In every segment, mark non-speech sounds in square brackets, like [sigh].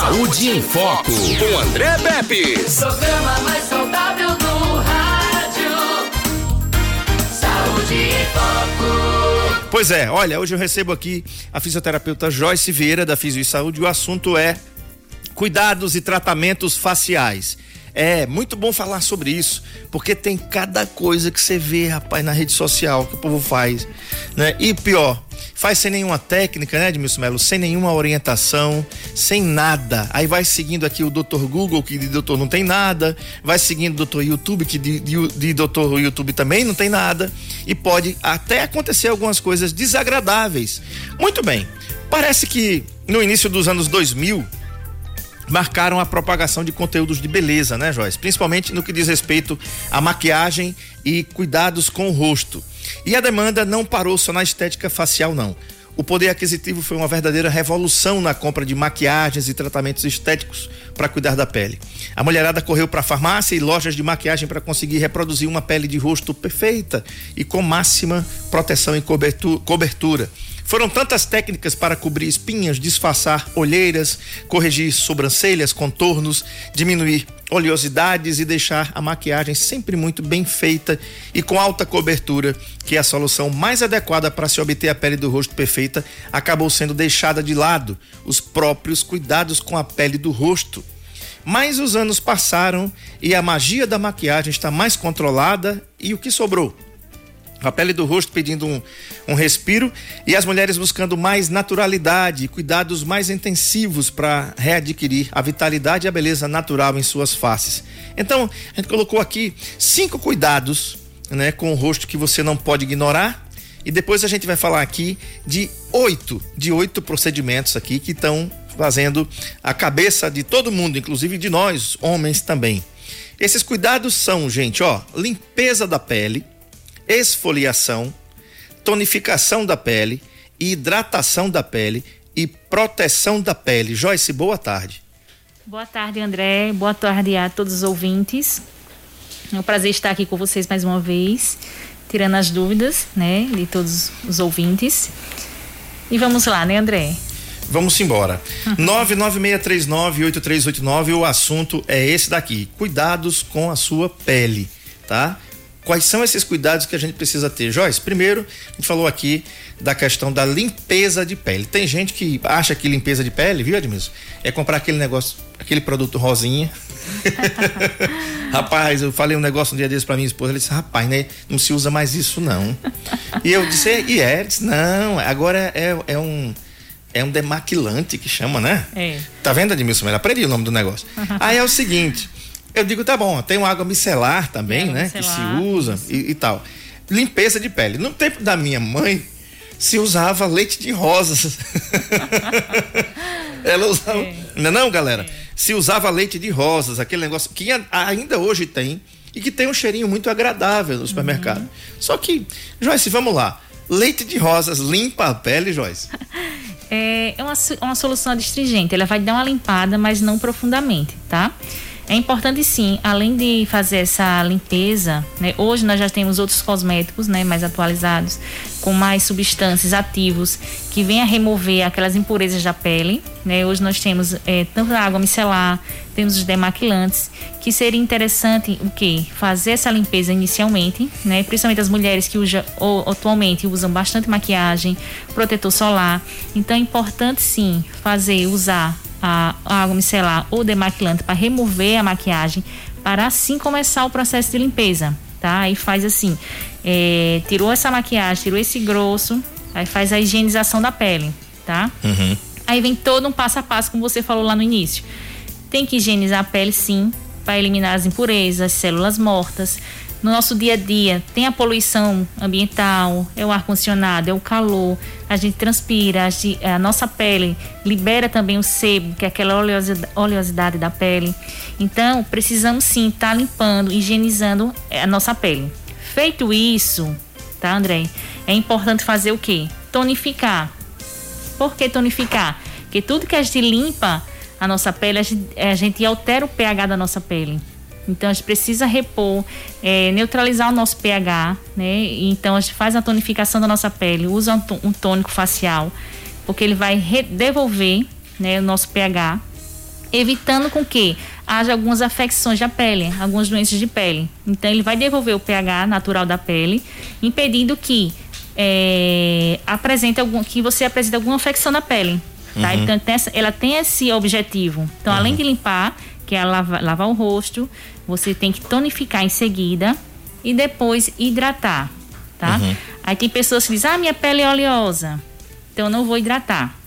Saúde em Foco, com André Pepe. Programa mais saudável do rádio. Saúde em Foco. Pois é, olha, hoje eu recebo aqui a fisioterapeuta Joyce Vieira da Fisio e Saúde. O assunto é cuidados e tratamentos faciais. É muito bom falar sobre isso, porque tem cada coisa que você vê, rapaz, na rede social que o povo faz, né? E pior, faz sem nenhuma técnica, né, Edmilson Melo? Sem nenhuma orientação, sem nada. Aí vai seguindo aqui o Dr. Google, que de doutor não tem nada, vai seguindo o Dr. YouTube, que de, de, de doutor YouTube também não tem nada, e pode até acontecer algumas coisas desagradáveis. Muito bem, parece que no início dos anos 2000, marcaram a propagação de conteúdos de beleza, né, Joyce? Principalmente no que diz respeito à maquiagem e cuidados com o rosto. E a demanda não parou só na estética facial, não. O poder aquisitivo foi uma verdadeira revolução na compra de maquiagens e tratamentos estéticos para cuidar da pele. A mulherada correu para a farmácia e lojas de maquiagem para conseguir reproduzir uma pele de rosto perfeita e com máxima proteção e cobertura. Foram tantas técnicas para cobrir espinhas, disfarçar olheiras, corrigir sobrancelhas, contornos, diminuir oleosidades e deixar a maquiagem sempre muito bem feita e com alta cobertura, que é a solução mais adequada para se obter a pele do rosto perfeita, acabou sendo deixada de lado os próprios cuidados com a pele do rosto. Mas os anos passaram e a magia da maquiagem está mais controlada e o que sobrou? A pele do rosto pedindo um, um respiro e as mulheres buscando mais naturalidade cuidados mais intensivos para readquirir a vitalidade e a beleza natural em suas faces. Então, a gente colocou aqui cinco cuidados né, com o rosto que você não pode ignorar. E depois a gente vai falar aqui de oito, de oito procedimentos aqui que estão fazendo a cabeça de todo mundo, inclusive de nós, homens também. Esses cuidados são, gente, ó, limpeza da pele, esfoliação, tonificação da pele, hidratação da pele e proteção da pele. Joyce, boa tarde. Boa tarde, André. Boa tarde a todos os ouvintes. É um prazer estar aqui com vocês mais uma vez, tirando as dúvidas, né, de todos os ouvintes. E vamos lá, né, André? Vamos embora. Uhum. 996398389, o assunto é esse daqui: cuidados com a sua pele, tá? Quais são esses cuidados que a gente precisa ter? Joyce, primeiro, a gente falou aqui da questão da limpeza de pele. Tem gente que acha que limpeza de pele, viu, Edmilson? É comprar aquele negócio, aquele produto rosinha. [laughs] rapaz, eu falei um negócio um dia desses pra minha esposa, ela disse, rapaz, né, não se usa mais isso não. e eu disse, e é, disse, não, agora é, é um é um demaquilante que chama, né? É. Tá vendo, Edmilson? Ela aprendi o nome do negócio. [laughs] Aí é o seguinte, eu digo, tá bom, tem uma água micelar também, é, né? Micelar, que se usa e, e, tal. Limpeza de pele. No tempo da minha mãe, se usava leite de rosas. [laughs] Ela usava. É. Não, é não, galera? É. Se usava leite de rosas, aquele negócio que ainda hoje tem e que tem um cheirinho muito agradável no supermercado. Uhum. Só que, Joyce, vamos lá. Leite de rosas limpa a pele, Joyce? [laughs] É, é uma, uma solução adstringente. Ela vai dar uma limpada, mas não profundamente, tá? É importante sim, além de fazer essa limpeza, né, hoje nós já temos outros cosméticos né, mais atualizados, com mais substâncias ativos que vêm a remover aquelas impurezas da pele. Né? Hoje nós temos é, tanto a água micelar, temos os demaquilantes, que seria interessante o que? Fazer essa limpeza inicialmente, né? principalmente as mulheres que usa, ou, atualmente usam bastante maquiagem, protetor solar. Então é importante sim fazer, usar a, a água micelar ou demaquilante para remover a maquiagem, para assim começar o processo de limpeza, tá? Aí faz assim, é, tirou essa maquiagem, tirou esse grosso, aí faz a higienização da pele, tá? Uhum. Aí vem todo um passo a passo, como você falou lá no início. Tem que higienizar a pele, sim, para eliminar as impurezas, células mortas, no nosso dia a dia tem a poluição ambiental, é o ar condicionado, é o calor, a gente transpira, a, nossa pele libera também o sebo, que é aquela oleosidade da pele. Então, precisamos sim estar tá limpando, higienizando a nossa pele. Feito isso, tá, André? É importante fazer o quê? Tonificar. Por que tonificar? Porque tudo que a gente limpa a nossa pele, a gente, a gente altera o pH da nossa pele. Então a gente precisa repor, é, neutralizar o nosso pH, né? Então a gente faz a tonificação da nossa pele, usa um tônico facial, porque ele vai devolver né, o nosso pH evitando com que haja algumas afecções da pele, algumas doenças de pele. Então ele vai devolver o pH natural da pele, impedindo que é, apresente algum, que você apresente alguma afecção na pele. Tá? Uhum. Então ela tem esse objetivo. Então além de limpar, que é lavar, lavar o rosto, você tem que tonificar em seguida e depois hidratar, tá? Uhum. Aí tem pessoas que dizem, ah, minha pele é oleosa, então eu não vou hidratar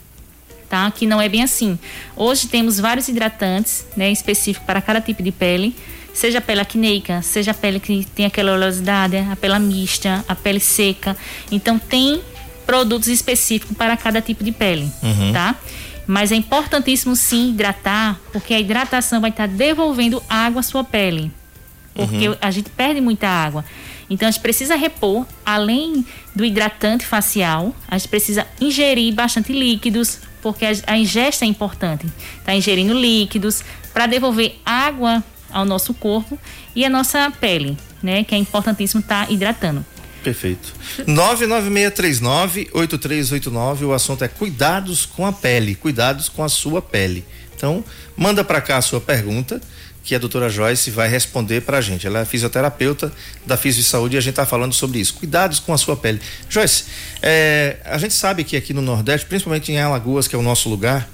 tá? Que não é bem assim. Hoje temos vários hidratantes, né, específicos para cada tipo de pele, seja a pele acneica, seja a pele que tem aquela oleosidade, a pele mista, a pele seca. Então tem produtos específicos para cada tipo de pele, tá? Mas é importantíssimo sim hidratar, porque a hidratação vai estar devolvendo água à sua pele. Porque a gente perde muita água. Então a gente precisa repor, além do hidratante facial, a gente precisa ingerir bastante líquidos, porque a, a ingesta é importante. Tá ingerindo líquidos para devolver água ao nosso corpo e à nossa pele, né? Que é importantíssimo estar hidratando. Perfeito. 99639-8389. O assunto é cuidados com a pele. Cuidados com a sua pele. Então, manda para cá a sua pergunta, que a doutora Joyce vai responder para a gente. Ela é fisioterapeuta da Fisio de Saúde e a gente está falando sobre isso. Cuidados com a sua pele. Joyce, é, a gente sabe que aqui no Nordeste, principalmente em Alagoas, que é o nosso lugar,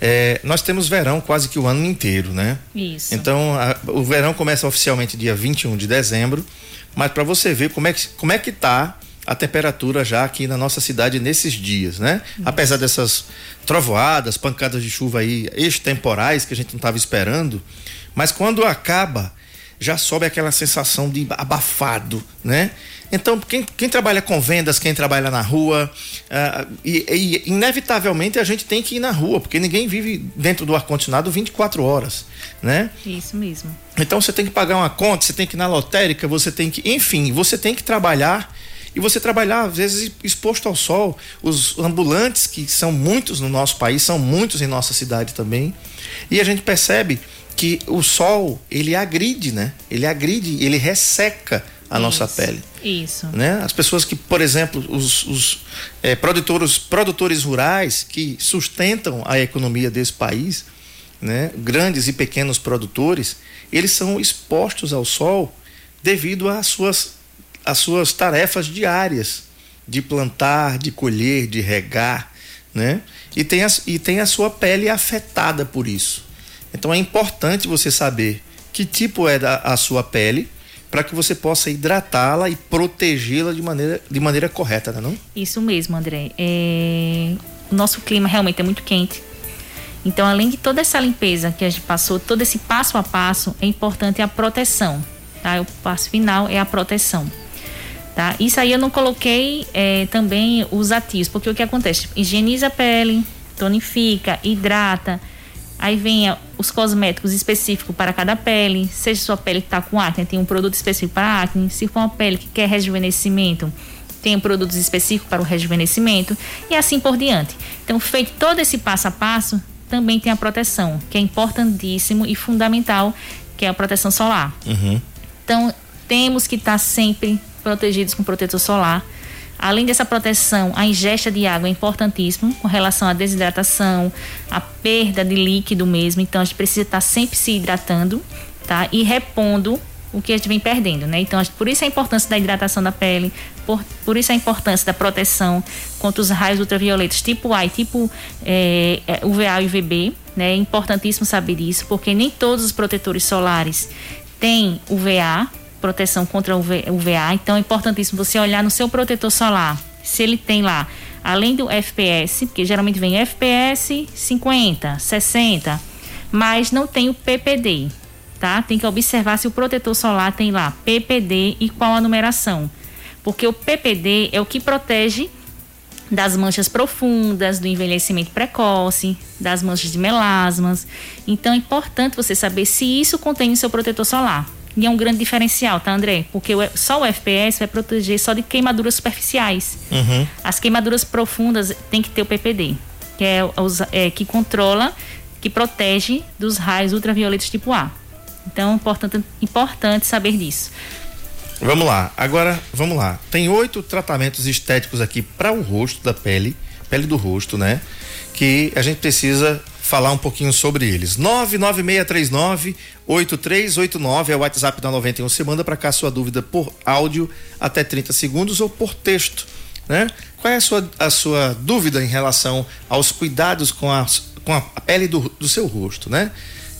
é, nós temos verão quase que o ano inteiro, né? Isso. Então, a- o verão começa oficialmente dia 21 de dezembro, mas para você ver como é que como é que tá a temperatura já aqui na nossa cidade nesses dias, né? Apesar dessas trovoadas, pancadas de chuva aí extemporais que a gente não estava esperando, mas quando acaba, já sobe aquela sensação de abafado, né? Então, quem, quem trabalha com vendas, quem trabalha na rua, ah, e, e inevitavelmente a gente tem que ir na rua, porque ninguém vive dentro do ar-condicionado 24 horas, né? Isso mesmo. Então você tem que pagar uma conta, você tem que ir na lotérica, você tem que, enfim, você tem que trabalhar e você trabalhar às vezes exposto ao sol. Os ambulantes que são muitos no nosso país, são muitos em nossa cidade também. E a gente percebe que o sol, ele agride, né? Ele agride, ele resseca a nossa Isso. pele Isso. né? As pessoas que, por exemplo, os, os eh, produtores, produtores rurais que sustentam a economia desse país, né? Grandes e pequenos produtores, eles são expostos ao sol devido às suas, às suas tarefas diárias de plantar, de colher, de regar, né? E tem, as, e tem a sua pele afetada por isso. Então é importante você saber que tipo é da, a sua pele para que você possa hidratá-la e protegê-la de maneira, de maneira correta, né, não? Isso mesmo, André. É, O nosso clima realmente é muito quente. Então, além de toda essa limpeza que a gente passou, todo esse passo a passo, é importante a proteção. Tá? O passo final é a proteção. Tá? Isso aí eu não coloquei é, também os ativos, porque o que acontece? Higieniza a pele, tonifica, hidrata. Aí vem os cosméticos específicos para cada pele. Seja sua pele que está com acne, tem um produto específico para acne. Se for uma pele que quer rejuvenescimento, tem produtos específicos para o rejuvenescimento e assim por diante. Então, feito todo esse passo a passo, também tem a proteção, que é importantíssimo e fundamental, que é a proteção solar. Então, temos que estar sempre protegidos com protetor solar. Além dessa proteção, a ingesta de água é importantíssimo com relação à desidratação, à perda de líquido mesmo. Então, a gente precisa estar sempre se hidratando, tá? E repondo o que a gente vem perdendo, né? Então, por isso a importância da hidratação da pele, por, por isso a importância da proteção contra os raios ultravioletas tipo A e tipo é, é, UVA e UVB, né? É importantíssimo saber isso, porque nem todos os protetores solares têm UVA, proteção contra o UV- UVA, então é importantíssimo você olhar no seu protetor solar, se ele tem lá, além do FPS, porque geralmente vem FPS 50, 60, mas não tem o PPD, tá? Tem que observar se o protetor solar tem lá PPD e qual a numeração. Porque o PPD é o que protege das manchas profundas, do envelhecimento precoce, das manchas de melasmas. Então é importante você saber se isso contém no seu protetor solar. E é um grande diferencial, tá, André? Porque só o FPS vai proteger só de queimaduras superficiais. As queimaduras profundas tem que ter o PPD, que é, é, que controla, que protege dos raios ultravioletos tipo A. Então é importante, importante saber disso. Vamos lá. Agora, vamos lá. Tem oito tratamentos estéticos aqui para o rosto da pele, pele do rosto, né? Que a gente precisa falar um pouquinho sobre eles. 99639-8389 é o WhatsApp da 91. Você manda para cá sua dúvida por áudio até 30 segundos ou por texto. Né? Qual é a sua, a sua dúvida em relação aos cuidados com a, com a pele do, do seu rosto, né?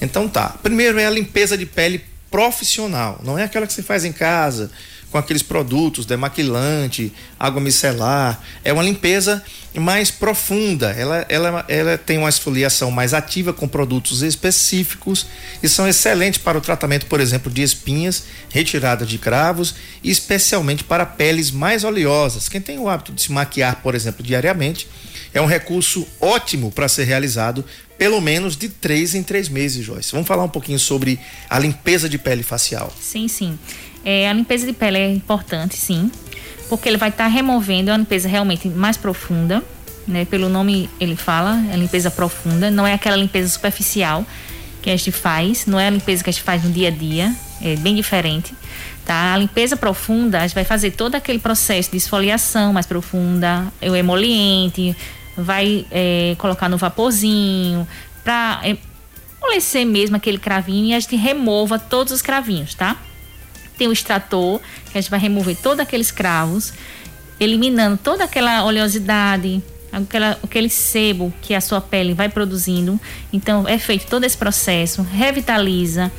Então tá. Primeiro é a limpeza de pele profissional, não é aquela que você faz em casa com aqueles produtos, demaquilante, água micelar. É uma limpeza mais profunda. Ela, ela, ela tem uma esfoliação mais ativa com produtos específicos e são excelentes para o tratamento, por exemplo, de espinhas, retirada de cravos e especialmente para peles mais oleosas. Quem tem o hábito de se maquiar, por exemplo, diariamente, é um recurso ótimo para ser realizado pelo menos de três em três meses, Joyce. Vamos falar um pouquinho sobre a limpeza de pele facial. Sim, sim. É, a limpeza de pele é importante, sim, porque ele vai estar tá removendo a limpeza realmente mais profunda, né? Pelo nome ele fala, é limpeza profunda, não é aquela limpeza superficial que a gente faz, não é a limpeza que a gente faz no dia a dia, é bem diferente. Tá? A limpeza profunda, a gente vai fazer todo aquele processo de esfoliação mais profunda, o emoliente, vai é, colocar no vaporzinho, para é, amolecer mesmo aquele cravinho e a gente remova todos os cravinhos, tá? Tem o extrator, que a gente vai remover todos aqueles cravos, eliminando toda aquela oleosidade, aquela, aquele sebo que a sua pele vai produzindo. Então, é feito todo esse processo, revitaliza,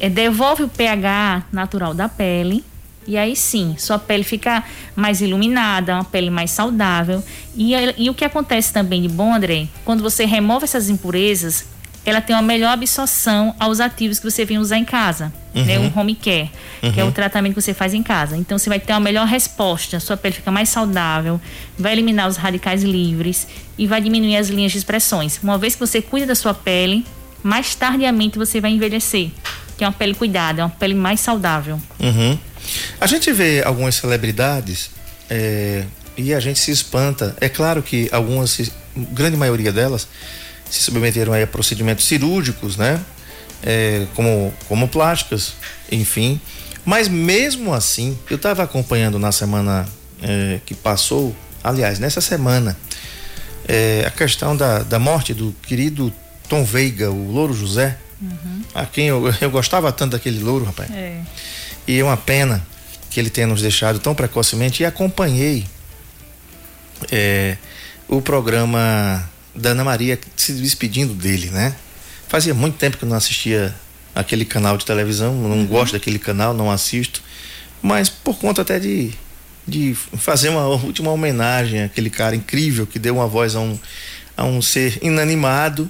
é, devolve o pH natural da pele e aí sim, sua pele fica mais iluminada, uma pele mais saudável. E, e o que acontece também de bom, André, quando você remove essas impurezas, ela tem uma melhor absorção aos ativos que você vem usar em casa, uhum. né? O home care, uhum. que é o uhum. tratamento que você faz em casa. Então você vai ter uma melhor resposta, sua pele fica mais saudável, vai eliminar os radicais livres e vai diminuir as linhas de expressões. Uma vez que você cuida da sua pele, mais tardiamente você vai envelhecer, que é uma pele cuidada, é uma pele mais saudável. Uhum. A gente vê algumas celebridades é, e a gente se espanta. É claro que algumas, grande maioria delas, se submeteram a procedimentos cirúrgicos, né? É, como, como plásticas, enfim. Mas mesmo assim, eu estava acompanhando na semana é, que passou, aliás, nessa semana, é, a questão da, da morte do querido Tom Veiga, o Louro José, uhum. a quem eu, eu gostava tanto daquele louro, rapaz. É. E é uma pena que ele tenha nos deixado tão precocemente. E acompanhei é, o programa da Ana Maria se despedindo dele, né? Fazia muito tempo que eu não assistia aquele canal de televisão, não uhum. gosto daquele canal, não assisto, mas por conta até de, de fazer uma última homenagem àquele cara incrível que deu uma voz a um, a um ser inanimado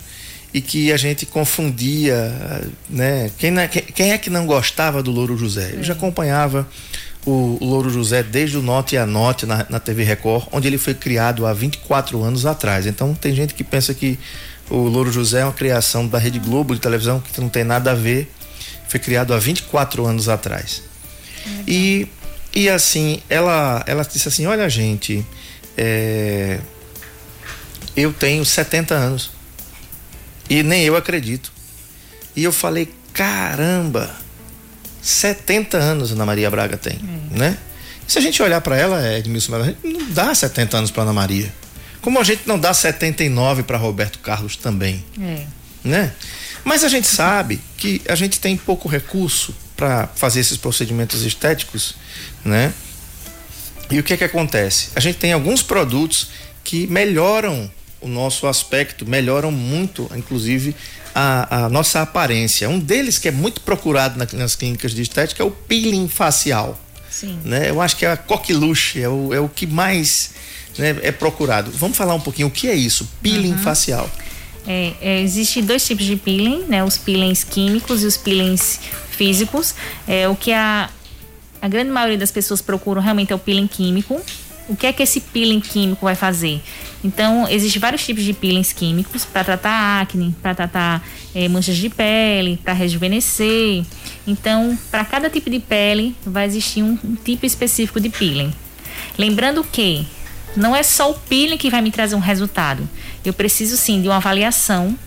e que a gente confundia, né? Quem, quem é que não gostava do Louro José? Eu já acompanhava o, Louro José desde o Note a Note na, na TV Record, onde ele foi criado há 24 anos atrás. Então tem gente que pensa que o Louro José é uma criação da Rede Globo de televisão que não tem nada a ver. Foi criado há 24 anos atrás. E, e assim, ela, ela disse assim: Olha, gente, é, eu tenho 70 anos. E nem eu acredito. E eu falei, caramba, 70 anos Ana Maria Braga tem, é. né? Se a gente olhar para ela, Edmilson, a gente não dá 70 anos para Ana Maria. Como a gente não dá 79 para Roberto Carlos também. É. Né? Mas a gente sabe que a gente tem pouco recurso para fazer esses procedimentos estéticos, né? E o que é que acontece? A gente tem alguns produtos que melhoram o nosso aspecto, melhoram muito, inclusive, a, a, nossa aparência. Um deles que é muito procurado nas clínicas de estética é o peeling facial. Sim. Né? Eu acho que é a coqueluche, é o, é o que mais né, é procurado. Vamos falar um pouquinho o que é isso, peeling uhum. facial. É, é, Existem dois tipos de peeling, né? Os peelings químicos e os peelings físicos. É, o que a, a grande maioria das pessoas procuram realmente é o peeling químico, o que é que esse peeling químico vai fazer? Então, existem vários tipos de peelings químicos para tratar acne, para tratar é, manchas de pele, para rejuvenescer. Então, para cada tipo de pele, vai existir um, um tipo específico de peeling. Lembrando que não é só o peeling que vai me trazer um resultado. Eu preciso sim de uma avaliação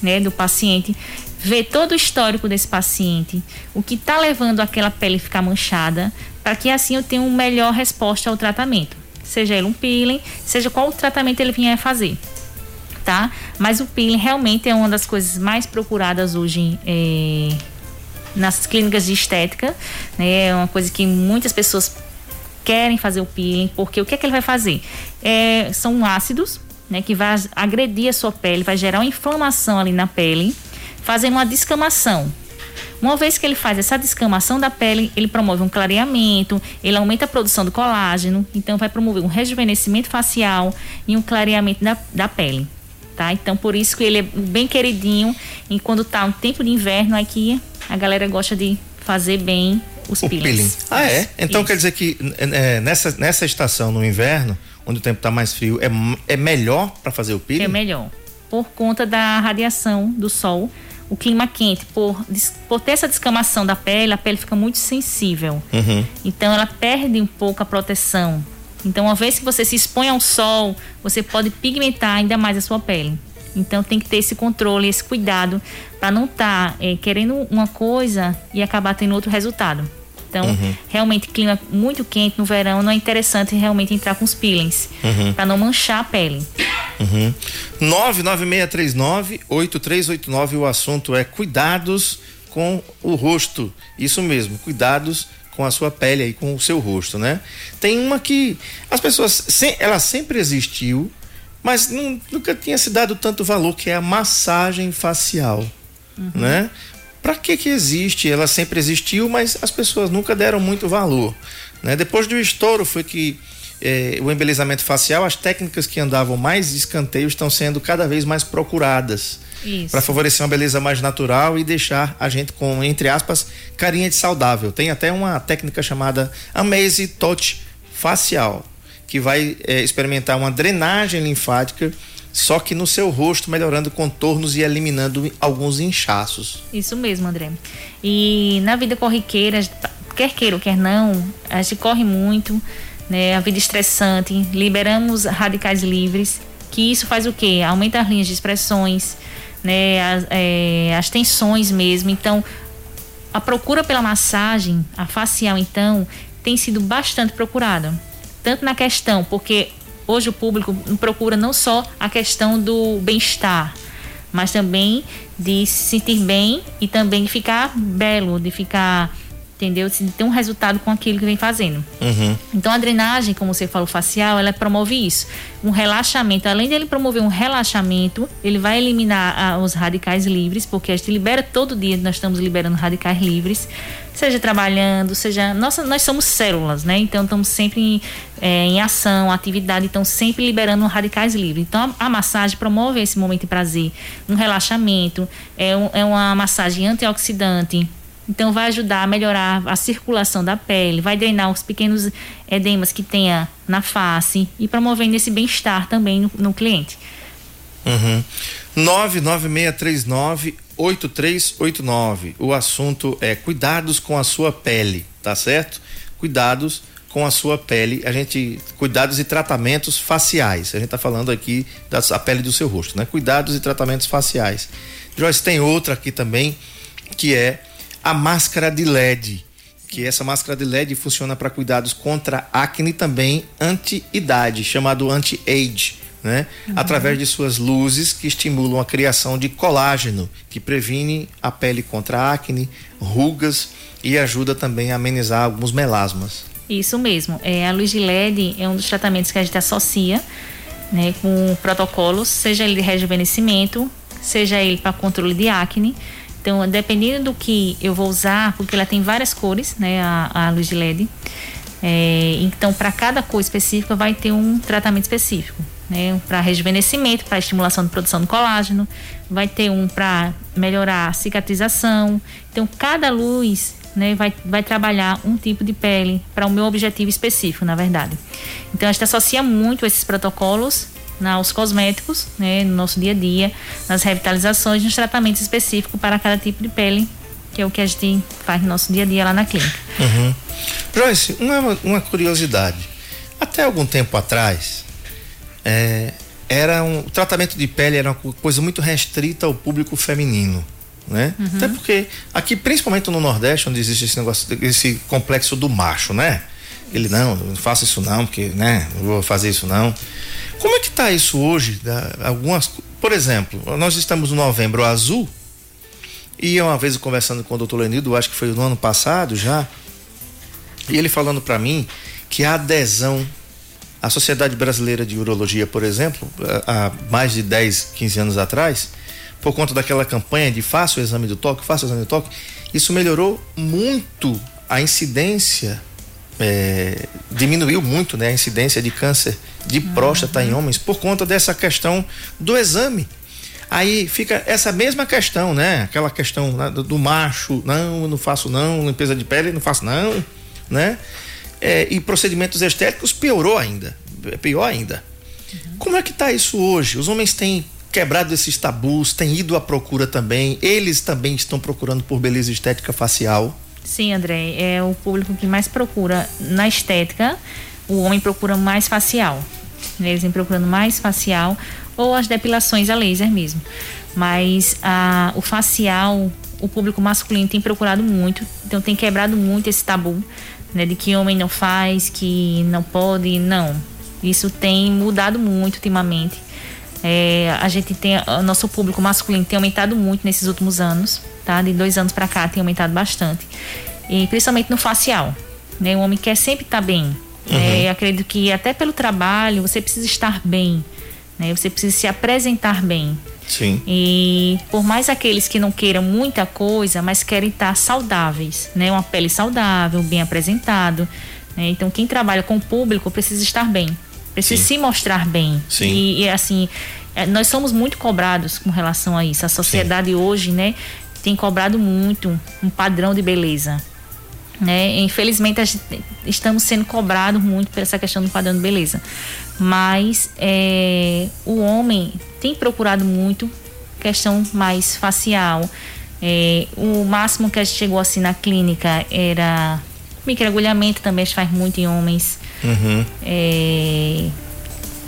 né, do paciente, ver todo o histórico desse paciente, o que está levando aquela pele ficar manchada, para que assim eu tenha uma melhor resposta ao tratamento seja ele um peeling, seja qual tratamento ele vier fazer. tá? Mas o peeling realmente é uma das coisas mais procuradas hoje é, nas clínicas de estética, né? É uma coisa que muitas pessoas querem fazer o peeling, porque o que é que ele vai fazer? É, são ácidos, né? Que vai agredir a sua pele, vai gerar uma inflamação ali na pele, fazendo uma descamação. Uma vez que ele faz essa descamação da pele, ele promove um clareamento, ele aumenta a produção do colágeno, então vai promover um rejuvenescimento facial e um clareamento da, da pele. Tá? Então, por isso que ele é bem queridinho. E quando tá um tempo de inverno aqui, a galera gosta de fazer bem os O peelings. peeling. Ah, é? Então Isso. quer dizer que é, nessa, nessa estação, no inverno, onde o tempo está mais frio, é, é melhor para fazer o peeling? É melhor. Por conta da radiação do sol, o clima quente, por, por ter essa descamação da pele, a pele fica muito sensível. Uhum. Então ela perde um pouco a proteção. Então, uma vez que você se expõe ao sol, você pode pigmentar ainda mais a sua pele. Então tem que ter esse controle, esse cuidado para não estar querendo uma coisa e acabar tendo outro resultado. Então, realmente, clima muito quente no verão, não é interessante realmente entrar com os peelings, para não manchar a pele. Uhum. 99639-8389. O assunto é cuidados com o rosto. Isso mesmo, cuidados com a sua pele aí, com o seu rosto, né? Tem uma que as pessoas, ela sempre existiu, mas nu- nunca tinha se dado tanto valor, que é a massagem facial, né? Para que que existe? Ela sempre existiu, mas as pessoas nunca deram muito valor, né? Depois do estouro foi que eh, o embelezamento facial, as técnicas que andavam mais de escanteio estão sendo cada vez mais procuradas Isso. para favorecer uma beleza mais natural e deixar a gente com, entre aspas, carinha de saudável. Tem até uma técnica chamada Amaze Touch Facial, que vai eh, experimentar uma drenagem linfática, só que no seu rosto, melhorando contornos e eliminando alguns inchaços. Isso mesmo, André. E na vida corriqueira, quer queira ou quer não, a gente corre muito, né? A vida estressante, liberamos radicais livres, que isso faz o quê? Aumenta as linhas de expressões, né? As, é, as tensões mesmo. Então, a procura pela massagem, a facial, então, tem sido bastante procurada. Tanto na questão, porque hoje o público procura não só a questão do bem-estar, mas também de se sentir bem e também de ficar belo, de ficar, entendeu? De ter um resultado com aquilo que vem fazendo. Uhum. Então a drenagem, como você falou, facial, ela promove isso. Um relaxamento. Além de ele promover um relaxamento, ele vai eliminar ah, os radicais livres, porque a gente libera todo dia, nós estamos liberando radicais livres, seja trabalhando, seja. Nossa, nós somos células, né? Então estamos sempre em, eh, em ação, atividade, então sempre liberando radicais livres. Então a, a massagem promove esse momento de prazer, um relaxamento, é, um- é uma massagem antioxidante. Então vai ajudar a melhorar a circulação da pele, vai drenar os pequenos edemas que tenha na face e promovendo esse bem-estar também no, no cliente. Uhum. 99639-8389. O assunto é cuidados com a sua pele, tá certo? Cuidados com a sua pele. A gente. Cuidados e tratamentos faciais. A gente tá falando aqui da a pele do seu rosto, né? Cuidados e tratamentos faciais. Joyce, tem outra aqui também, que é a máscara de LED. Que essa máscara de LED funciona para cuidados contra acne e também anti-idade, chamado anti-age né? Através de suas luzes que estimulam a criação de colágeno, que previne a pele contra acne, rugas e ajuda também a amenizar alguns melasmas. Isso mesmo. É, a luz de LED é um dos tratamentos que a gente associa né, com protocolos, seja ele de rejuvenescimento, seja ele para controle de acne. Então, dependendo do que eu vou usar, porque ela tem várias cores, né, a, a luz de LED. É, então, para cada cor específica, vai ter um tratamento específico. Né, para rejuvenescimento, para estimulação de produção de colágeno, vai ter um para melhorar a cicatrização. Então, cada luz né, vai, vai trabalhar um tipo de pele para o meu objetivo específico, na verdade. Então, a gente associa muito esses protocolos aos cosméticos, né, no nosso dia a dia, nas revitalizações, nos tratamentos específicos para cada tipo de pele, que é o que a gente faz no nosso dia a dia lá na clínica. Uhum. Joyce, uma, uma curiosidade. Até algum tempo atrás, é, era um, o tratamento de pele era uma coisa muito restrita ao público feminino. Né? Uhum. Até porque aqui, principalmente no Nordeste, onde existe esse negócio, esse complexo do macho, né? Ele não, não faça isso não, porque, né? Não vou fazer isso não. Como é que tá isso hoje? Algumas por exemplo, nós estamos no novembro azul e uma vez conversando com o doutor Lenildo, acho que foi no ano passado já, e ele falando para mim que a adesão à Sociedade Brasileira de Urologia, por exemplo, há mais de 10, 15 anos atrás, por conta daquela campanha de faça o exame do toque, faça o exame do toque, isso melhorou muito a incidência, é, diminuiu muito né, a incidência de câncer de próstata uhum. em homens por conta dessa questão do exame. Aí fica essa mesma questão, né? Aquela questão né, do, do, macho, não, não faço não, limpeza de pele, não faço não, né? É, e procedimentos estéticos piorou ainda, é pior ainda. Uhum. Como é que está isso hoje? Os homens têm quebrado esses tabus, têm ido à procura também, eles também estão procurando por beleza estética facial. Sim, André, é o público que mais procura na estética, o homem procura mais facial. Eles vêm procurando mais facial ou as depilações a laser mesmo. Mas a, o facial, o público masculino tem procurado muito, então tem quebrado muito esse tabu, né, de que homem não faz, que não pode, não. Isso tem mudado muito ultimamente. É, a gente tem, o nosso público masculino tem aumentado muito nesses últimos anos, tá? De dois anos para cá tem aumentado bastante. E principalmente no facial, né? O homem quer sempre estar tá bem. Uhum. É, acredito que até pelo trabalho você precisa estar bem, né? Você precisa se apresentar bem. Sim. E por mais aqueles que não queiram muita coisa, mas querem estar saudáveis, né? Uma pele saudável, bem apresentado. Né? Então quem trabalha com o público precisa estar bem precisa Sim. se mostrar bem. Sim. E, e assim, é, nós somos muito cobrados com relação a isso. A sociedade Sim. hoje, né, tem cobrado muito um padrão de beleza. Né? Infelizmente, estamos sendo cobrados muito por essa questão do padrão de beleza. Mas é, o homem tem procurado muito questão mais facial. É, o máximo que a gente chegou assim na clínica era microagulhamento também a gente faz muito em homens. Uhum. É,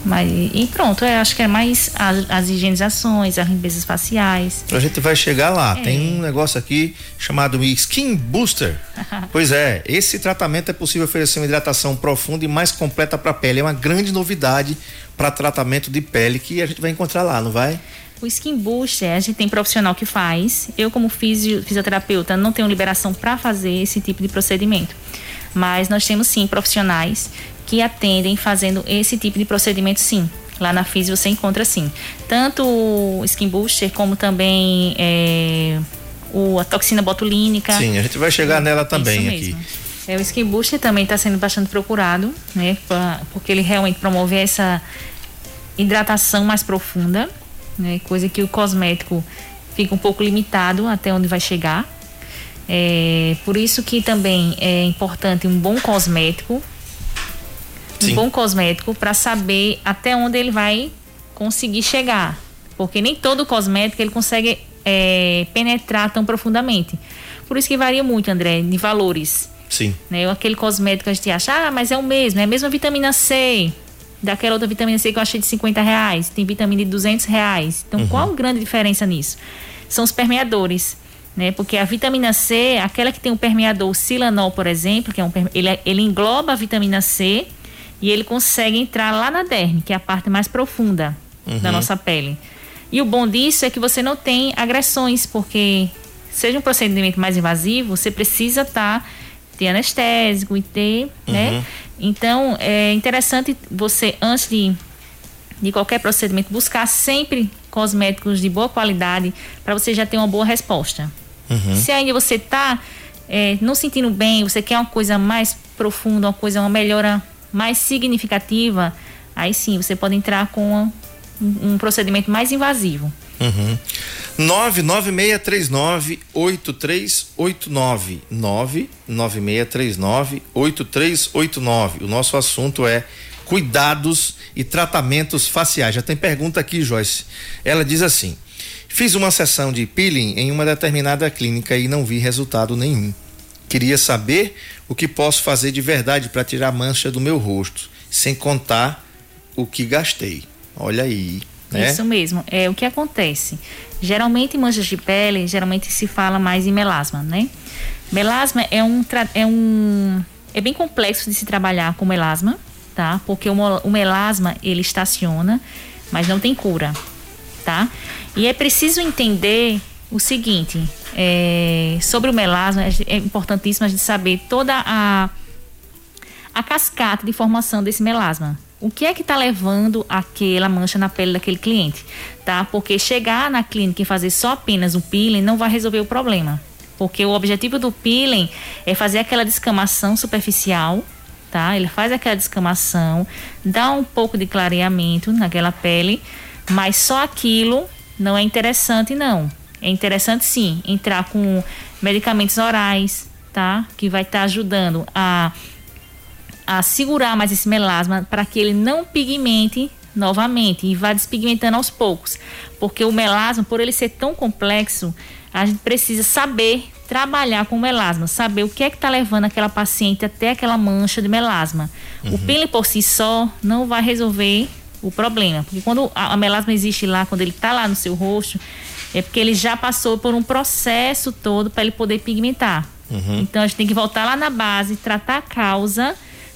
mas, e pronto, eu acho que é mais as, as higienizações, as limpezas faciais. A gente vai chegar lá. É. Tem um negócio aqui chamado Skin Booster. [laughs] pois é, esse tratamento é possível oferecer uma hidratação profunda e mais completa para a pele. É uma grande novidade para tratamento de pele que a gente vai encontrar lá, não vai? O Skin Booster, a gente tem profissional que faz. Eu, como fisioterapeuta, não tenho liberação para fazer esse tipo de procedimento. Mas nós temos sim profissionais que atendem fazendo esse tipo de procedimento sim. Lá na Físio você encontra sim. Tanto o Skin Booster como também é, o, a toxina botulínica. Sim, a gente vai chegar nela também aqui. É, o Skin Booster também está sendo bastante procurado, né? Pra, porque ele realmente promove essa hidratação mais profunda, né? Coisa que o cosmético fica um pouco limitado até onde vai chegar. É, por isso que também é importante um bom cosmético, Sim. um bom cosmético para saber até onde ele vai conseguir chegar, porque nem todo cosmético ele consegue é, penetrar tão profundamente. Por isso que varia muito, André, de valores. Sim. Né? Aquele cosmético a gente acha, ah, mas é o mesmo, é a mesma vitamina C. Daquela outra vitamina C que eu achei de 50 reais, tem vitamina de 200 reais. Então, uhum. qual a grande diferença nisso? São os permeadores né? Porque a vitamina C, aquela que tem um permeador silanol, por exemplo, que é um ele, ele engloba a vitamina C e ele consegue entrar lá na derme, que é a parte mais profunda uhum. da nossa pele. E o bom disso é que você não tem agressões, porque seja um procedimento mais invasivo, você precisa estar tá, ter anestésico e ter, né? uhum. né? Então é interessante você antes de de qualquer procedimento buscar sempre cosméticos de boa qualidade para você já ter uma boa resposta. Uhum. Se ainda você está é, não sentindo bem, você quer uma coisa mais profunda, uma coisa, uma melhora mais significativa, aí sim você pode entrar com um, um procedimento mais invasivo. Uhum. 99639-8389. 99639-8389. O nosso assunto é cuidados e tratamentos faciais. Já tem pergunta aqui, Joyce. Ela diz assim: Fiz uma sessão de peeling em uma determinada clínica e não vi resultado nenhum. Queria saber o que posso fazer de verdade para tirar a mancha do meu rosto, sem contar o que gastei. Olha aí. Né? Isso mesmo. É o que acontece. Geralmente manchas de pele, geralmente se fala mais em melasma, né? Melasma é um é um é bem complexo de se trabalhar com melasma, tá? Porque o, o melasma ele estaciona, mas não tem cura. tá? E é preciso entender o seguinte, é, sobre o melasma, é importantíssimo a gente saber toda a, a cascata de formação desse melasma. O que é que está levando aquela mancha na pele daquele cliente, tá? Porque chegar na clínica e fazer só apenas o peeling não vai resolver o problema. Porque o objetivo do peeling é fazer aquela descamação superficial, tá? Ele faz aquela descamação, dá um pouco de clareamento naquela pele, mas só aquilo não é interessante não. É interessante sim entrar com medicamentos orais, tá? Que vai estar tá ajudando a, a segurar mais esse melasma para que ele não pigmente novamente e vá despigmentando aos poucos. Porque o melasma, por ele ser tão complexo, a gente precisa saber trabalhar com o melasma, saber o que é que está levando aquela paciente até aquela mancha de melasma. Uhum. O peeling por si só não vai resolver o problema, porque quando a, melasma existe lá, quando ele está lá no seu rosto, é porque ele já passou por um processo todo para ele poder pigmentar. Uhum. Então a gente tem que voltar lá na base, tratar a causa,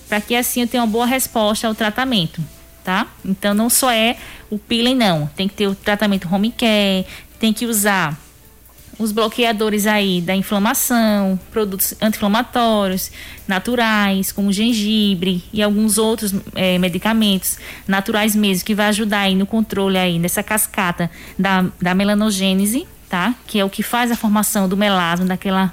para que assim eu tenha uma boa resposta ao tratamento, tá? Então não só é o peeling não, tem que ter o tratamento home care, tem que usar os bloqueadores aí da inflamação, produtos anti-inflamatórios naturais, como gengibre e alguns outros é, medicamentos naturais mesmo, que vai ajudar aí no controle aí nessa cascata da, da melanogênese, tá? Que é o que faz a formação do melasma, daquela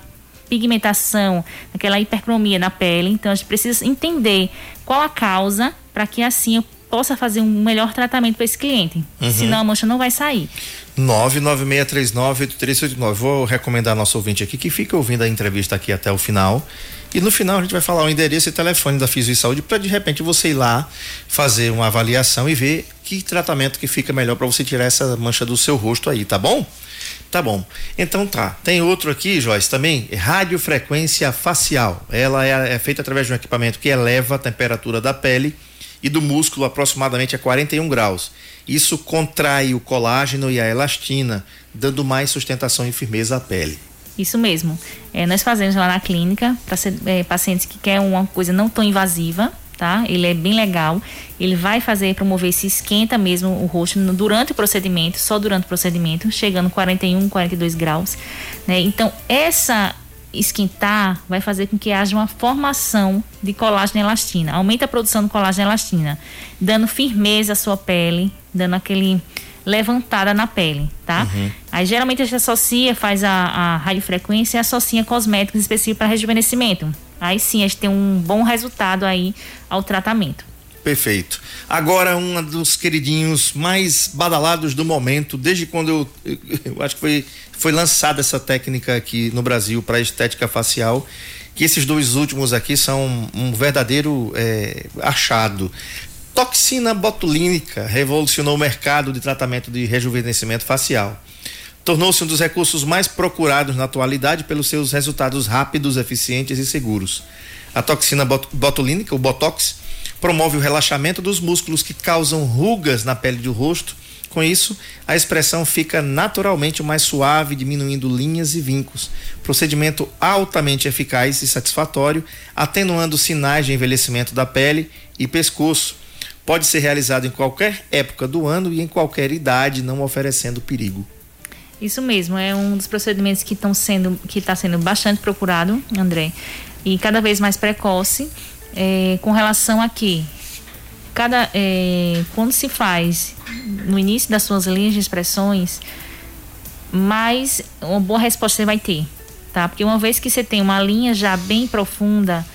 pigmentação, daquela hipercromia na pele. Então a gente precisa entender qual a causa para que assim eu possa fazer um melhor tratamento para esse cliente. Uhum. Senão a mancha não vai sair. 996398389. Vou recomendar nosso ouvinte aqui que fica ouvindo a entrevista aqui até o final. E no final a gente vai falar o endereço e telefone da Fisio e Saúde para de repente você ir lá fazer uma avaliação e ver que tratamento que fica melhor para você tirar essa mancha do seu rosto aí, tá bom? Tá bom. Então tá. Tem outro aqui, Joyce, também, radiofrequência facial. Ela é, é feita através de um equipamento que eleva a temperatura da pele e do músculo aproximadamente a 41 graus. Isso contrai o colágeno e a elastina, dando mais sustentação e firmeza à pele. Isso mesmo. É, nós fazemos lá na clínica para é, pacientes que querem uma coisa não tão invasiva, tá? Ele é bem legal. Ele vai fazer promover se esquenta mesmo o rosto durante o procedimento, só durante o procedimento, chegando 41, 42 graus, né? Então, essa esquentar vai fazer com que haja uma formação de colágeno e elastina. Aumenta a produção do colágeno e elastina, dando firmeza à sua pele, dando aquele levantada na pele, tá? Uhum. Aí geralmente a gente associa, faz a, a radiofrequência e associa cosméticos específicos para rejuvenescimento. Aí sim a gente tem um bom resultado aí ao tratamento. Perfeito. Agora, um dos queridinhos mais badalados do momento, desde quando eu, eu, acho que foi, foi lançada essa técnica aqui no Brasil para estética facial, que esses dois últimos aqui são um verdadeiro é, achado. Toxina botulínica revolucionou o mercado de tratamento de rejuvenescimento facial. Tornou-se um dos recursos mais procurados na atualidade pelos seus resultados rápidos, eficientes e seguros. A toxina botulínica, o Botox, promove o relaxamento dos músculos que causam rugas na pele do rosto. Com isso, a expressão fica naturalmente mais suave, diminuindo linhas e vincos. Procedimento altamente eficaz e satisfatório, atenuando sinais de envelhecimento da pele e pescoço. Pode ser realizado em qualquer época do ano e em qualquer idade, não oferecendo perigo. Isso mesmo, é um dos procedimentos que estão sendo que está sendo bastante procurado, André, e cada vez mais precoce é, com relação aqui. Cada, é, quando se faz no início das suas linhas de expressões, mais uma boa resposta você vai ter, tá? Porque uma vez que você tem uma linha já bem profunda,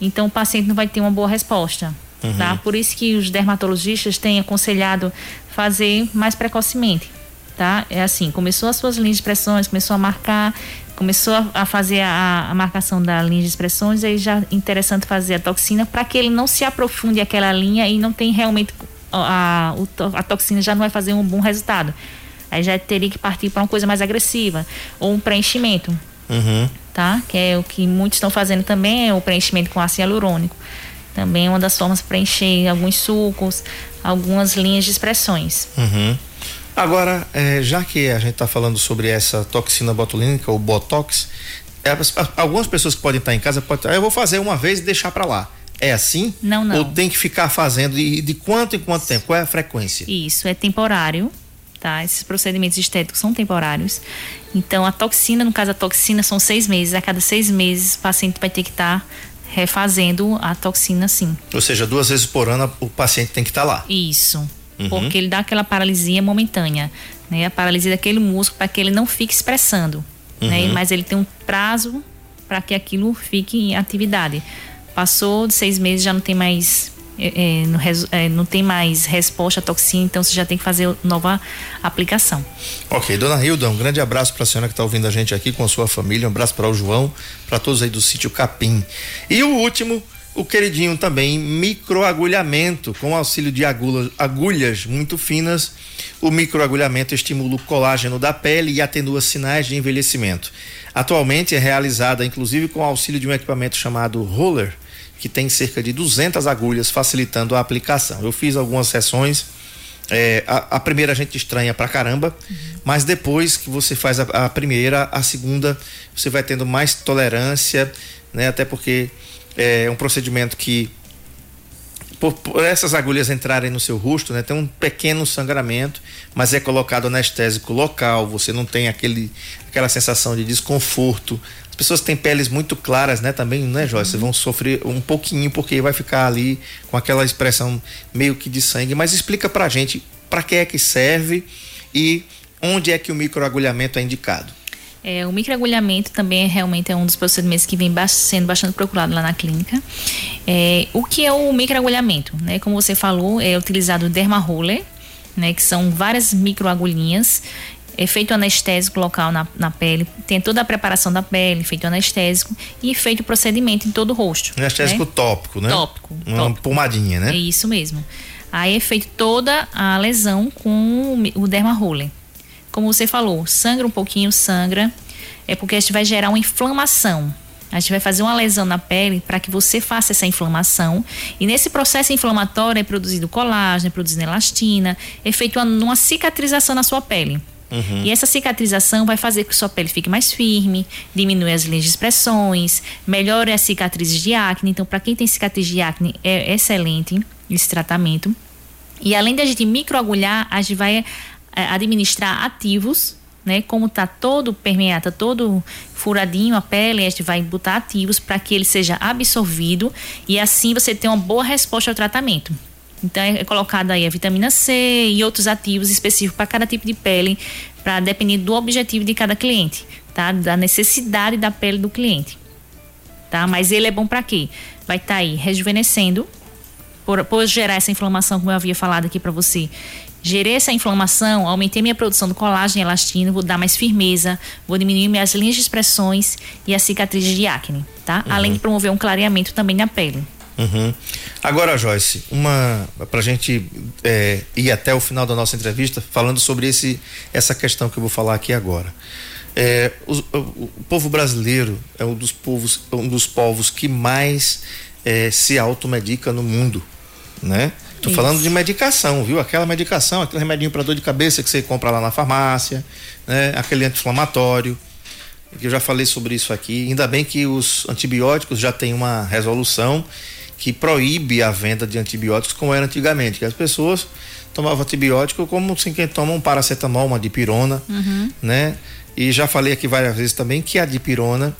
então o paciente não vai ter uma boa resposta, uhum. tá? Por isso que os dermatologistas têm aconselhado fazer mais precocemente, tá? É assim, começou as suas linhas de expressões, começou a marcar, começou a, fazer a, a, marcação da linha de expressões, aí já é interessante fazer a toxina para que ele não se aprofunde aquela linha e não tem realmente a, a, a toxina já não vai fazer um bom resultado. Aí já teria que partir para uma coisa mais agressiva ou um preenchimento, uhum. tá? Que é o que muitos estão fazendo também é o preenchimento com ácido hialurônico. Também é uma das formas para preencher alguns sucos, algumas linhas de expressões. Uhum. Agora, é, já que a gente está falando sobre essa toxina botulínica, ou Botox, é, algumas pessoas que podem estar em casa podem, ah, eu vou fazer uma vez e deixar para lá. É assim? Não, não. Ou tem que ficar fazendo e de quanto em quanto tempo? Qual é a frequência? Isso, é temporário, tá? Esses procedimentos estéticos são temporários. Então, a toxina, no caso, a toxina são seis meses. A cada seis meses, o paciente vai ter que estar tá refazendo a toxina, sim. Ou seja, duas vezes por ano o paciente tem que estar tá lá. Isso. Uhum. Porque ele dá aquela paralisia momentânea, né? A paralisia daquele músculo para que ele não fique expressando, né? uhum. né? Mas ele tem um prazo para que aquilo fique em atividade. Passou de seis meses, já não tem mais é, é, não, é, não, tem mais resposta à toxina, então você já tem que fazer nova aplicação. Ok, dona Hilda, um grande abraço para a senhora que está ouvindo a gente aqui com a sua família, um abraço para o João, para todos aí do sítio Capim. E o último, o queridinho também, microagulhamento, com auxílio de agulhas, agulhas muito finas. O microagulhamento estimula o colágeno da pele e atenua sinais de envelhecimento. Atualmente é realizada, inclusive, com auxílio de um equipamento chamado roller, que tem cerca de 200 agulhas, facilitando a aplicação. Eu fiz algumas sessões. É, a, a, primeira a gente estranha pra caramba, uhum. mas depois que você faz a, a, primeira, a segunda você vai tendo mais tolerância, né? Até porque é um procedimento que por, por, essas agulhas entrarem no seu rosto, né, tem um pequeno sangramento, mas é colocado anestésico local, você não tem aquele, aquela sensação de desconforto. As pessoas têm peles muito claras, né, também, né, Joyce, uhum. vão sofrer um pouquinho porque vai ficar ali com aquela expressão meio que de sangue, mas explica pra gente para que é que serve e onde é que o microagulhamento é indicado. É, o microagulhamento também é, realmente é um dos procedimentos que vem sendo bastante procurado lá na clínica. É, o que é o microagulhamento? Né? Como você falou, é utilizado o dermaroller, né? que são várias microagulhinhas é feito anestésico local na, na pele, tem toda a preparação da pele, feito anestésico e feito o procedimento em todo o rosto. Anestésico né? tópico, né? Tópico. Uma tópico. pomadinha, né? É isso mesmo. Aí é feito toda a lesão com o dermaroller como você falou, sangra um pouquinho, sangra, é porque a gente vai gerar uma inflamação. A gente vai fazer uma lesão na pele para que você faça essa inflamação. E nesse processo inflamatório é produzido colágeno, é produzido elastina, é feita uma, uma cicatrização na sua pele. Uhum. E essa cicatrização vai fazer com que sua pele fique mais firme, diminui as linhas de expressões, melhore as cicatrizes de acne. Então, para quem tem cicatriz de acne, é excelente esse tratamento. E além da gente microagulhar, a gente vai administrar ativos, né? Como tá todo permeado, tá todo furadinho a pele, a gente vai botar ativos para que ele seja absorvido e assim você tem uma boa resposta ao tratamento. Então é colocado aí a vitamina C e outros ativos específicos para cada tipo de pele, para depender do objetivo de cada cliente, tá? Da necessidade da pele do cliente. Tá? Mas ele é bom para quê? Vai estar tá aí rejuvenescendo, por, por gerar essa inflamação, como eu havia falado aqui para você, gerei essa inflamação, aumentei minha produção do colágeno e elastina, vou dar mais firmeza, vou diminuir minhas linhas de expressões e as cicatrizes de acne, tá? Uhum. Além de promover um clareamento também na pele. Uhum. Agora, Joyce, uma para a gente é, ir até o final da nossa entrevista falando sobre esse, essa questão que eu vou falar aqui agora. É, o, o, o, povo brasileiro é um dos povos, um dos povos que mais é, se automedica no mundo, né? Tô Isso. falando de medicação, viu? Aquela medicação, aquele remedinho para dor de cabeça que você compra lá na farmácia, né? Aquele anti-inflamatório. Eu já falei sobre isso aqui. Ainda bem que os antibióticos já têm uma resolução que proíbe a venda de antibióticos como era antigamente, que as pessoas tomavam antibiótico como assim quem toma um paracetamol, uma dipirona, uhum. né? E já falei aqui várias vezes também que a dipirona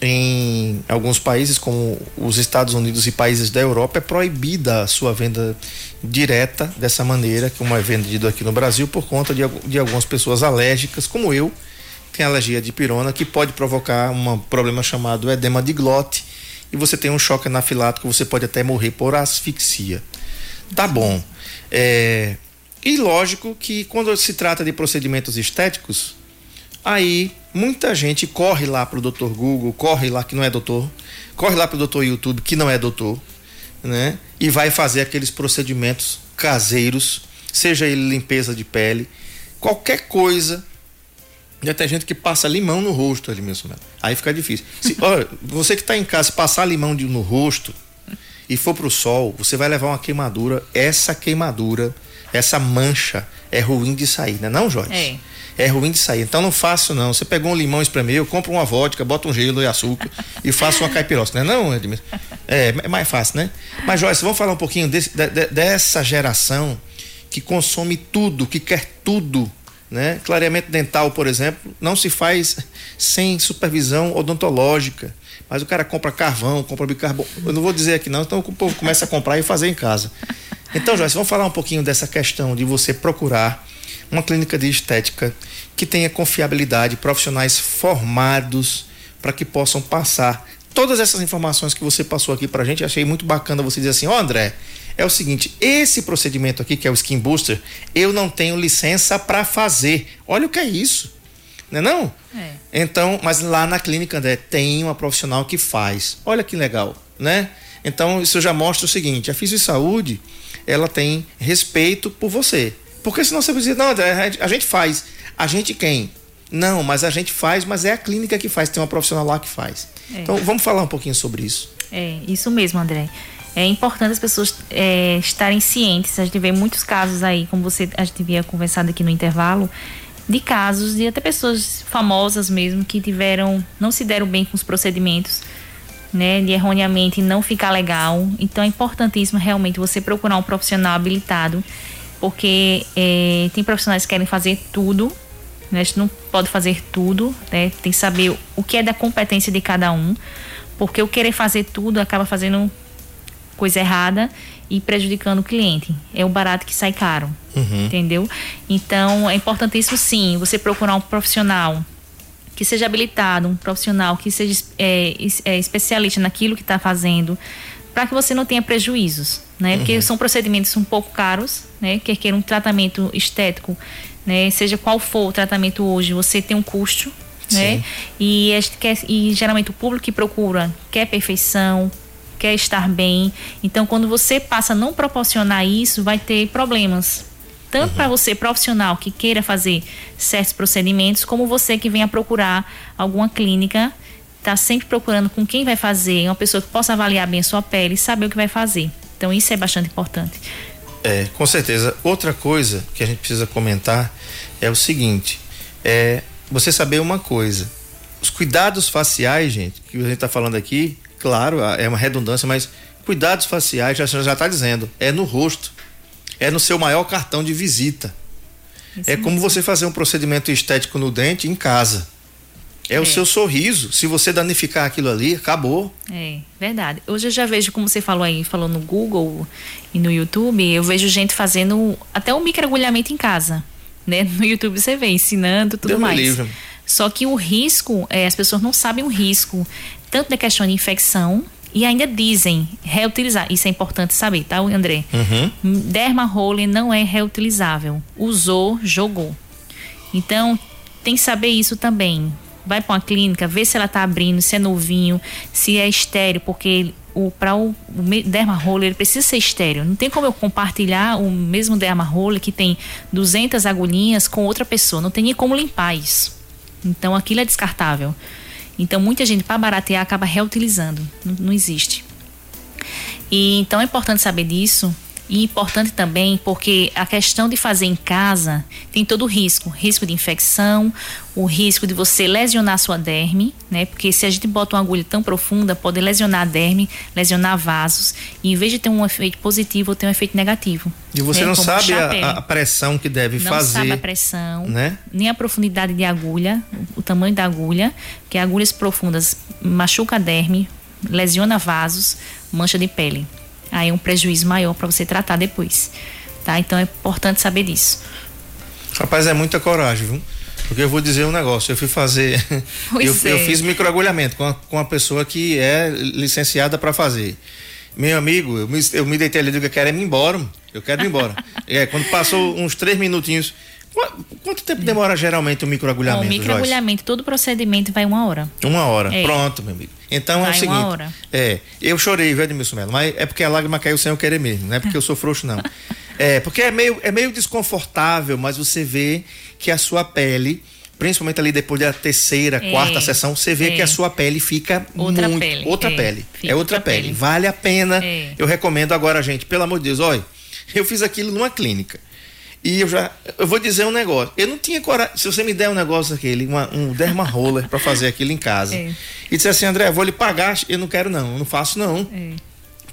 em alguns países, como os Estados Unidos e países da Europa, é proibida a sua venda direta dessa maneira, como é vendido aqui no Brasil, por conta de, de algumas pessoas alérgicas, como eu, tem alergia de pirona, que pode provocar um problema chamado edema de glote, e você tem um choque anafilático, você pode até morrer por asfixia. Tá bom. É, e lógico que quando se trata de procedimentos estéticos, Aí muita gente corre lá pro Dr. Google, corre lá que não é doutor, corre lá pro Dr. YouTube que não é doutor, né? E vai fazer aqueles procedimentos caseiros, seja ele limpeza de pele, qualquer coisa. Já tem gente que passa limão no rosto ali mesmo. Aí fica difícil. Se, [laughs] olha, você que está em casa, se passar limão de, no rosto e for pro sol, você vai levar uma queimadura. Essa queimadura, essa mancha é ruim de sair, né? Não, Jorge? É é ruim de sair. Então não faço não. Você pegou um limão espremeu, compra uma vodka, bota um gelo e açúcar e faça uma caipirosca, né? Não, Edmilson? É, é mais fácil, né? Mas Joyce, vamos falar um pouquinho desse, de, de, dessa geração que consome tudo, que quer tudo, né? Clareamento dental, por exemplo, não se faz sem supervisão odontológica. Mas o cara compra carvão, compra bicarbonato. Eu não vou dizer aqui não, então o povo começa a comprar e fazer em casa. Então, Joyce, vamos falar um pouquinho dessa questão de você procurar uma clínica de estética que tenha confiabilidade, profissionais formados para que possam passar todas essas informações que você passou aqui para a gente. Achei muito bacana você dizer assim, ó oh, André, é o seguinte, esse procedimento aqui que é o Skin Booster, eu não tenho licença para fazer. Olha o que é isso. Não é não? É. Então, mas lá na clínica, André, tem uma profissional que faz. Olha que legal, né? Então, isso já mostra o seguinte, a Fisio Saúde, ela tem respeito por você. Porque senão você precisa, não, a gente faz. A gente quem? Não, mas a gente faz, mas é a clínica que faz, tem uma profissional lá que faz. É. Então, vamos falar um pouquinho sobre isso. É, isso mesmo, André. É importante as pessoas é, estarem cientes. A gente vê muitos casos aí, como você a gente havia conversado aqui no intervalo, de casos de até pessoas famosas mesmo que tiveram, não se deram bem com os procedimentos, né, de erroneamente não ficar legal. Então é importantíssimo realmente você procurar um profissional habilitado, porque é, tem profissionais que querem fazer tudo, né, a gente não pode fazer tudo, né, tem que saber o que é da competência de cada um, porque o querer fazer tudo acaba fazendo coisa errada e prejudicando o cliente. É o barato que sai caro, uhum. entendeu? Então é importantíssimo sim você procurar um profissional que seja habilitado, um profissional que seja é, é, especialista naquilo que está fazendo, para que você não tenha prejuízos, né? Porque uhum. são procedimentos um pouco caros, né? Quer queira um tratamento estético, né? Seja qual for o tratamento hoje, você tem um custo, né? E, quer, e geralmente o público que procura quer perfeição, quer estar bem. Então, quando você passa a não proporcionar isso, vai ter problemas. Tanto uhum. para você profissional que queira fazer certos procedimentos, como você que venha procurar alguma clínica, está sempre procurando com quem vai fazer, uma pessoa que possa avaliar bem a sua pele e saber o que vai fazer. Então, isso é bastante importante. É, com certeza. Outra coisa que a gente precisa comentar é o seguinte: é você saber uma coisa. Os cuidados faciais, gente, que a gente está falando aqui, Claro, é uma redundância, mas cuidados faciais, já já está dizendo, é no rosto. É no seu maior cartão de visita. Isso é como você fazer um procedimento estético no dente em casa. É, é, o seu sorriso. Se você danificar aquilo ali, acabou. É, verdade. Hoje eu já vejo, como você falou aí, falou no Google e no YouTube, eu vejo gente fazendo até um microagulhamento em casa. Né? No YouTube você vê, ensinando tudo Deu mais. Livre. Só que o risco, é, as pessoas não sabem o risco tanto da questão de infecção e ainda dizem reutilizar. Isso é importante saber, tá, André? Uhum. Derma Roller não é reutilizável. Usou, jogou. Então, tem que saber isso também. Vai para uma clínica, vê se ela tá abrindo, se é novinho, se é estéreo, porque o para o, o derma roller ele precisa ser estéreo. Não tem como eu compartilhar o mesmo derma roller que tem 200 agulhinhas com outra pessoa. Não tem nem como limpar isso. Então aquilo é descartável. Então muita gente para baratear acaba reutilizando, não, não existe. E então é importante saber disso e importante também porque a questão de fazer em casa tem todo o risco, risco de infecção, o risco de você lesionar sua derme, né? Porque se a gente bota uma agulha tão profunda, pode lesionar a derme, lesionar vasos, e em vez de ter um efeito positivo, ter um efeito negativo. E você né? não Como sabe a, a, pressão que deve não fazer. Não sabe a pressão, né? nem a profundidade de agulha, o tamanho da agulha, que agulhas profundas machuca a derme, lesiona vasos, mancha de pele aí é um prejuízo maior para você tratar depois, tá? Então é importante saber disso. Rapaz, é muita coragem, viu? Porque eu vou dizer um negócio, eu fui fazer. [laughs] eu, é. eu, fiz microagulhamento com, a, com uma pessoa que é licenciada para fazer. Meu amigo, eu me, eu me deitei ali e digo, eu quero ir embora, eu quero ir embora. é, quando passou uns três minutinhos, Quanto tempo demora geralmente o microagulhamento? O microagulhamento, todo procedimento vai uma hora. Uma hora, é. pronto, meu amigo. Então vai é o seguinte. É, eu chorei, viu, Edmilson Melo? Mas é porque a lágrima caiu sem eu querer mesmo, não é porque eu sou frouxo, não. [laughs] É, porque é meio, é meio desconfortável, mas você vê que a sua pele, principalmente ali depois da terceira, é. quarta sessão, você vê é. que a sua pele fica outra muito. Pele. Outra é. pele. é outra, pele. pele. Vale a pena. Eu recomendo agora, gente, pelo amor de Deus, olha, eu fiz aquilo numa clínica. E eu já. Eu vou dizer um negócio. Eu não tinha coragem. Se você me der um negócio aquele, uma, um derma roller para fazer aquilo em casa. É. E disser assim, André, vou lhe pagar. Eu não quero, não. Eu não faço, não. É.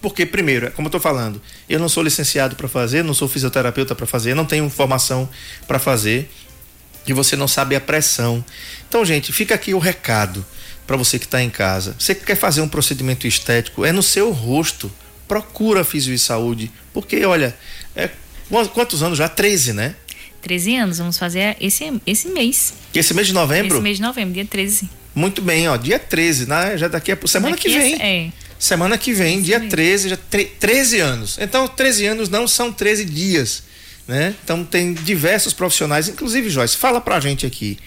Porque, primeiro, como eu estou falando, eu não sou licenciado para fazer, não sou fisioterapeuta para fazer, não tenho formação para fazer e você não sabe a pressão. Então, gente, fica aqui o recado para você que está em casa. Você que quer fazer um procedimento estético, é no seu rosto. Procura a Fisio e Saúde, porque, olha, é, quantos anos já? 13, né? 13 anos, vamos fazer esse, esse mês. Esse mês de novembro? Esse mês de novembro, dia 13. Muito bem, ó, dia 13, né? Já daqui a semana daqui que vem. É, é. Semana que vem, dia mesmo. 13, já 13 anos. Então, 13 anos não são 13 dias, né? Então tem diversos profissionais, inclusive Joyce, fala pra gente aqui.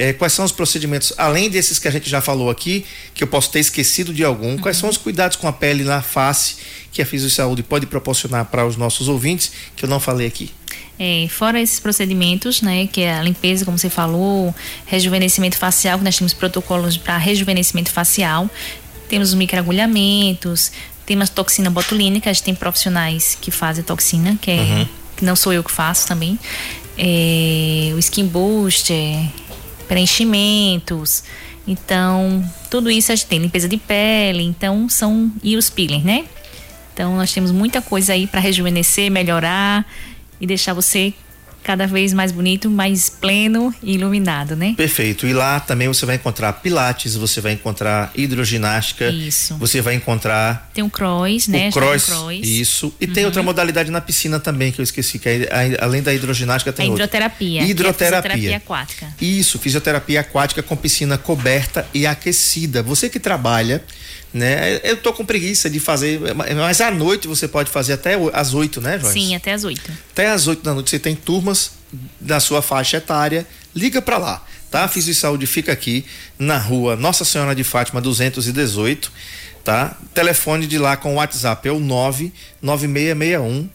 É, quais são os procedimentos, além desses que a gente já falou aqui, que eu posso ter esquecido de algum, uhum. quais são os cuidados com a pele na face que a Fisio Saúde pode proporcionar para os nossos ouvintes, que eu não falei aqui? É, fora esses procedimentos, né, que é a limpeza, como você falou, rejuvenescimento facial, que nós temos protocolos para rejuvenescimento facial, temos os microagulhamentos, temos toxina botulínica, a gente tem profissionais que fazem toxina, que, é, uhum. que não sou eu que faço também, é, o skin booster, preenchimentos, então tudo isso a gente tem limpeza de pele, então são e os peelings, né? Então nós temos muita coisa aí para rejuvenescer, melhorar e deixar você cada vez mais bonito, mais pleno e iluminado, né? Perfeito. E lá também você vai encontrar pilates, você vai encontrar hidroginástica. Isso. Você vai encontrar tem um cross, né? O cross, um cross. Isso. E uhum. tem outra modalidade na piscina também que eu esqueci, que é, além da hidroginástica tem a hidroterapia. Hidroterapia. É fisioterapia aquática. Isso, fisioterapia aquática com piscina coberta e aquecida. Você que trabalha né? Eu tô com preguiça de fazer, mas à noite você pode fazer até às 8, né, Joyce? Sim, até às 8. Até às 8 da noite você tem turmas da sua faixa etária, liga para lá, tá? Fisio Saúde fica aqui na rua Nossa Senhora de Fátima 218, tá? Telefone de lá com o WhatsApp é o 99661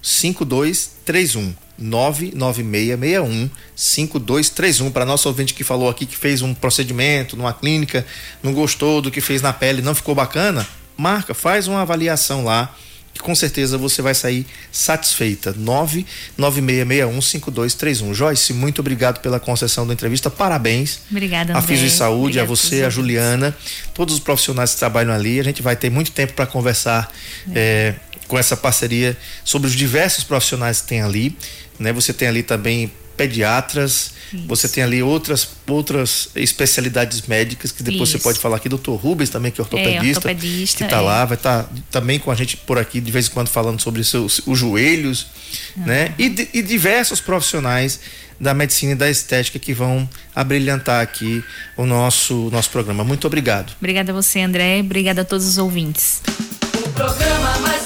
5231. 99661 5231 para nosso ouvinte que falou aqui que fez um procedimento numa clínica, não gostou do que fez na pele, não ficou bacana, marca, faz uma avaliação lá que com certeza você vai sair satisfeita. 996615231. Joyce, muito obrigado pela concessão da entrevista. Parabéns. Obrigada, André. A Fisio Saúde, Obrigada a você, a Juliana, todos os profissionais que trabalham ali. A gente vai ter muito tempo para conversar é. É, com essa parceria sobre os diversos profissionais que tem ali né? Você tem ali também pediatras, Isso. você tem ali outras outras especialidades médicas que depois Isso. você pode falar aqui, doutor Rubens também que é ortopedista, é, ortopedista que está é. lá, vai estar tá também com a gente por aqui de vez em quando falando sobre os, seus, os joelhos, uhum. né? E, e diversos profissionais da medicina e da estética que vão abrilhantar aqui o nosso nosso programa. Muito obrigado. Obrigada a você, André. Obrigada a todos os ouvintes. O programa mais